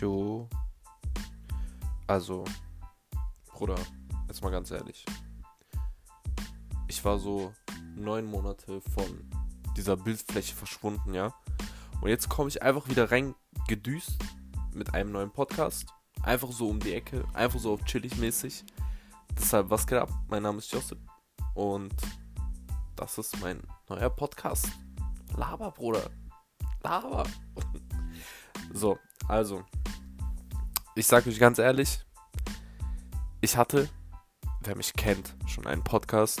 Jo. Also, Bruder, jetzt mal ganz ehrlich. Ich war so neun Monate von dieser Bildfläche verschwunden, ja. Und jetzt komme ich einfach wieder reingedüst mit einem neuen Podcast. Einfach so um die Ecke, einfach so auf chillig mäßig. Deshalb, was geht ab? Mein Name ist Josip und das ist mein neuer Podcast. Laber, Bruder. Laber. so, also, ich sage euch ganz ehrlich, ich hatte, wer mich kennt, schon einen Podcast,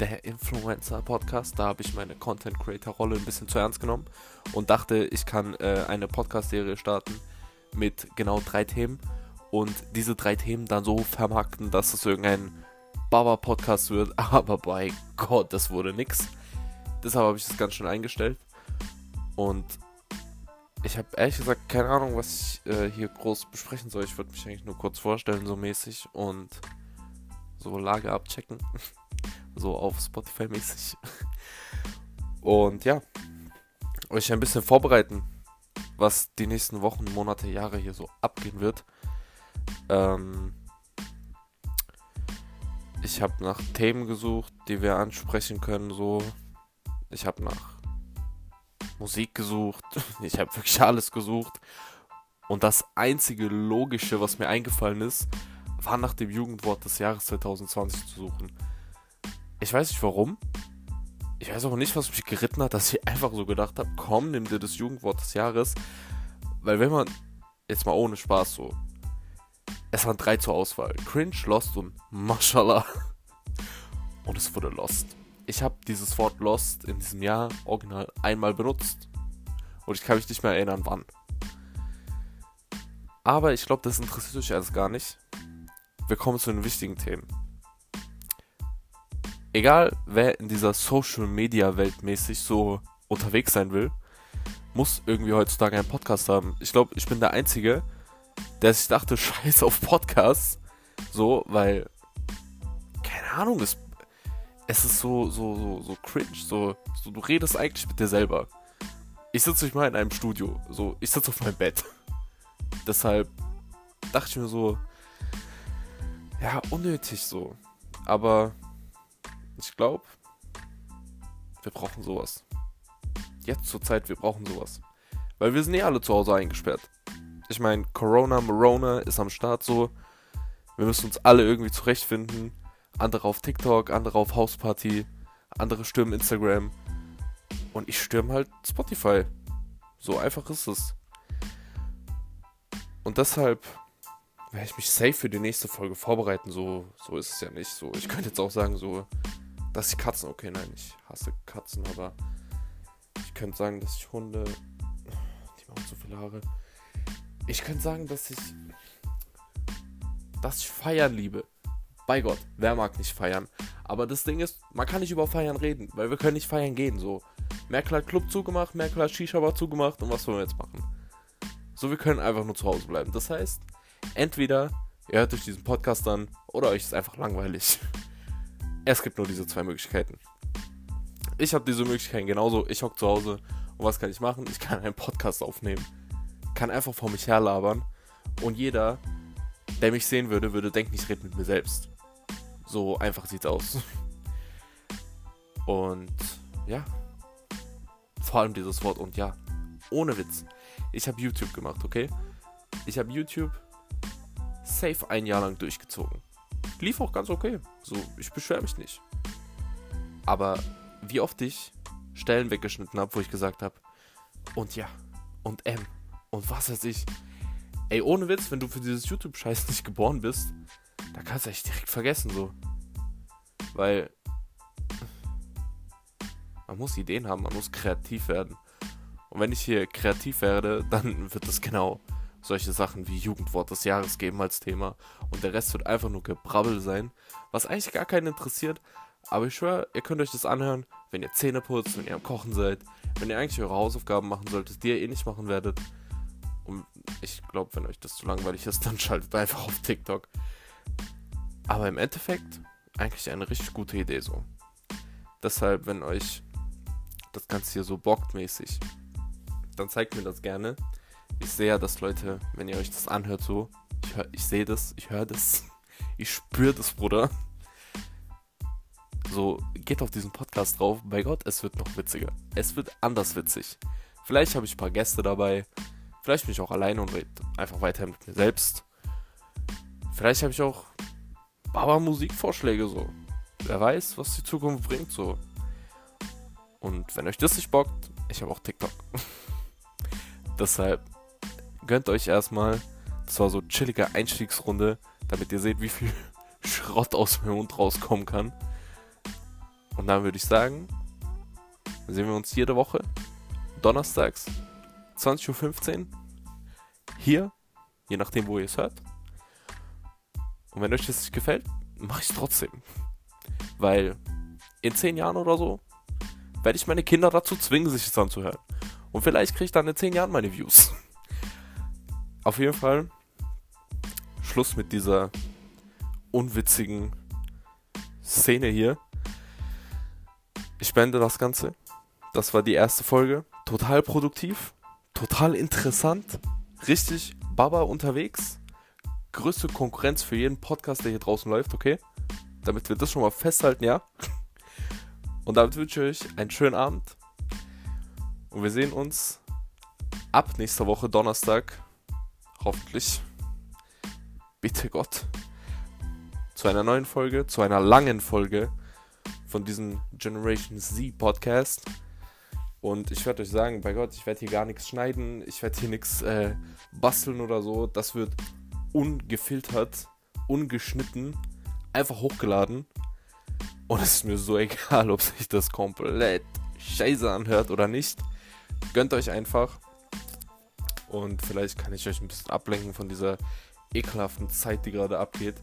der Influencer-Podcast. Da habe ich meine Content-Creator-Rolle ein bisschen zu ernst genommen und dachte, ich kann äh, eine Podcast-Serie starten mit genau drei Themen und diese drei Themen dann so vermarkten, dass es irgendein Baba-Podcast wird. Aber bei Gott, das wurde nix. Deshalb habe ich das ganz schön eingestellt. Und ich habe ehrlich gesagt keine Ahnung, was ich äh, hier groß besprechen soll. Ich würde mich eigentlich nur kurz vorstellen, so mäßig und so Lage abchecken. so auf Spotify mäßig. Und ja, euch ein bisschen vorbereiten, was die nächsten Wochen, Monate, Jahre hier so abgehen wird. Ähm, ich habe nach Themen gesucht, die wir ansprechen können, so. Ich habe nach Musik gesucht. Ich habe wirklich alles gesucht. Und das einzige Logische, was mir eingefallen ist, war nach dem Jugendwort des Jahres 2020 zu suchen. Ich weiß nicht warum. Ich weiß auch nicht, was mich geritten hat, dass ich einfach so gedacht habe, komm, nimm dir das Jugendwort des Jahres. Weil wenn man, jetzt mal ohne Spaß so, es waren drei zur Auswahl. Cringe, Lost und Mashallah. Und es wurde Lost ich habe dieses Wort Lost in diesem Jahr original einmal benutzt. Und ich kann mich nicht mehr erinnern, wann. Aber ich glaube, das interessiert euch alles gar nicht. Wir kommen zu den wichtigen Themen. Egal, wer in dieser Social Media Welt mäßig so unterwegs sein will, muss irgendwie heutzutage einen Podcast haben. Ich glaube, ich bin der Einzige, der sich dachte, scheiß auf Podcasts. So, weil, keine Ahnung, es es ist so, so, so, so cringe. So, so, du redest eigentlich mit dir selber. Ich sitze nicht mal in einem Studio. So, ich sitze auf meinem Bett. Deshalb dachte ich mir so, ja, unnötig so. Aber ich glaube, wir brauchen sowas. Jetzt zur Zeit, wir brauchen sowas. Weil wir sind eh alle zu Hause eingesperrt. Ich meine, Corona, Morona ist am Start so. Wir müssen uns alle irgendwie zurechtfinden andere auf TikTok, andere auf Hausparty, andere stürmen Instagram und ich stürme halt Spotify. So einfach ist es. Und deshalb werde ich mich safe für die nächste Folge vorbereiten. So, so ist es ja nicht. So, ich könnte jetzt auch sagen, so, dass ich Katzen, okay, nein, ich hasse Katzen, aber ich könnte sagen, dass ich Hunde, die machen so viele Haare. Ich könnte sagen, dass ich, dass ich Feiern liebe. Bei Gott, wer mag nicht feiern? Aber das Ding ist, man kann nicht über Feiern reden, weil wir können nicht feiern gehen. So, Merkel hat Club zugemacht, Merkel hat Shisha Bar zugemacht und was wollen wir jetzt machen? So, wir können einfach nur zu Hause bleiben. Das heißt, entweder ihr hört euch diesen Podcast an oder euch ist einfach langweilig. Es gibt nur diese zwei Möglichkeiten. Ich habe diese Möglichkeiten genauso. Ich hocke zu Hause und was kann ich machen? Ich kann einen Podcast aufnehmen. Kann einfach vor mich herlabern und jeder, der mich sehen würde, würde denken, ich rede mit mir selbst. So einfach sieht's aus. Und ja. Vor allem dieses Wort und ja. Ohne Witz. Ich habe YouTube gemacht, okay? Ich habe YouTube safe ein Jahr lang durchgezogen. Lief auch ganz okay. So, ich beschwere mich nicht. Aber wie oft ich Stellen weggeschnitten habe, wo ich gesagt habe, und ja, und M, und was weiß ich. Ey, ohne Witz, wenn du für dieses YouTube-Scheiß nicht geboren bist, da kannst du echt direkt vergessen, so. Weil man muss Ideen haben, man muss kreativ werden. Und wenn ich hier kreativ werde, dann wird es genau solche Sachen wie Jugendwort des Jahres geben als Thema. Und der Rest wird einfach nur Gebrabbel sein, was eigentlich gar keinen interessiert. Aber ich schwöre, ihr könnt euch das anhören, wenn ihr Zähne putzt, wenn ihr am Kochen seid, wenn ihr eigentlich eure Hausaufgaben machen solltet, die ihr eh nicht machen werdet. Und ich glaube, wenn euch das zu langweilig ist, dann schaltet einfach auf TikTok. Aber im Endeffekt eigentlich eine richtig gute Idee so. Deshalb, wenn euch das Ganze hier so bockt mäßig, dann zeigt mir das gerne. Ich sehe ja, dass Leute, wenn ihr euch das anhört, so, ich, hör, ich sehe das, ich höre das, ich spüre das, Bruder. So, geht auf diesen Podcast drauf. Bei Gott, es wird noch witziger. Es wird anders witzig. Vielleicht habe ich ein paar Gäste dabei. Vielleicht bin ich auch alleine und rede einfach weiter mit mir selbst. Vielleicht habe ich auch Baba-Musikvorschläge so. Wer weiß, was die Zukunft bringt so. Und wenn euch das nicht bockt, ich habe auch TikTok. Deshalb gönnt euch erstmal. Das war so chillige Einstiegsrunde, damit ihr seht, wie viel Schrott aus meinem Mund rauskommen kann. Und dann würde ich sagen, sehen wir uns jede Woche. Donnerstags, 20.15 Uhr. Hier, je nachdem, wo ihr es hört. Und wenn euch das nicht gefällt, mache ich es trotzdem. Weil in 10 Jahren oder so werde ich meine Kinder dazu zwingen, sich das anzuhören. Und vielleicht kriege ich dann in 10 Jahren meine Views. Auf jeden Fall Schluss mit dieser unwitzigen Szene hier. Ich beende das Ganze. Das war die erste Folge. Total produktiv, total interessant, richtig Baba unterwegs. Größte Konkurrenz für jeden Podcast, der hier draußen läuft, okay? Damit wir das schon mal festhalten, ja? Und damit wünsche ich euch einen schönen Abend. Und wir sehen uns ab nächster Woche Donnerstag. Hoffentlich. Bitte Gott. Zu einer neuen Folge, zu einer langen Folge von diesem Generation Z Podcast. Und ich werde euch sagen, bei Gott, ich werde hier gar nichts schneiden, ich werde hier nichts äh, basteln oder so. Das wird ungefiltert, ungeschnitten, einfach hochgeladen. Und es ist mir so egal, ob sich das komplett scheiße anhört oder nicht. Gönnt euch einfach. Und vielleicht kann ich euch ein bisschen ablenken von dieser ekelhaften Zeit, die gerade abgeht.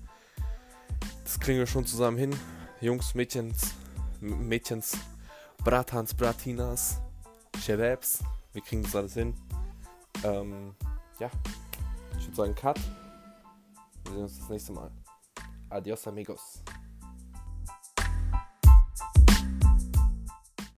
Das kriegen wir schon zusammen hin. Jungs, Mädchens, Mädchens, Bratans, Bratinas, Shababs. Wir kriegen das alles hin. Ähm, ja, ich würde sagen, Cut. Wir sehen uns das nächste Mal. Adios, amigos.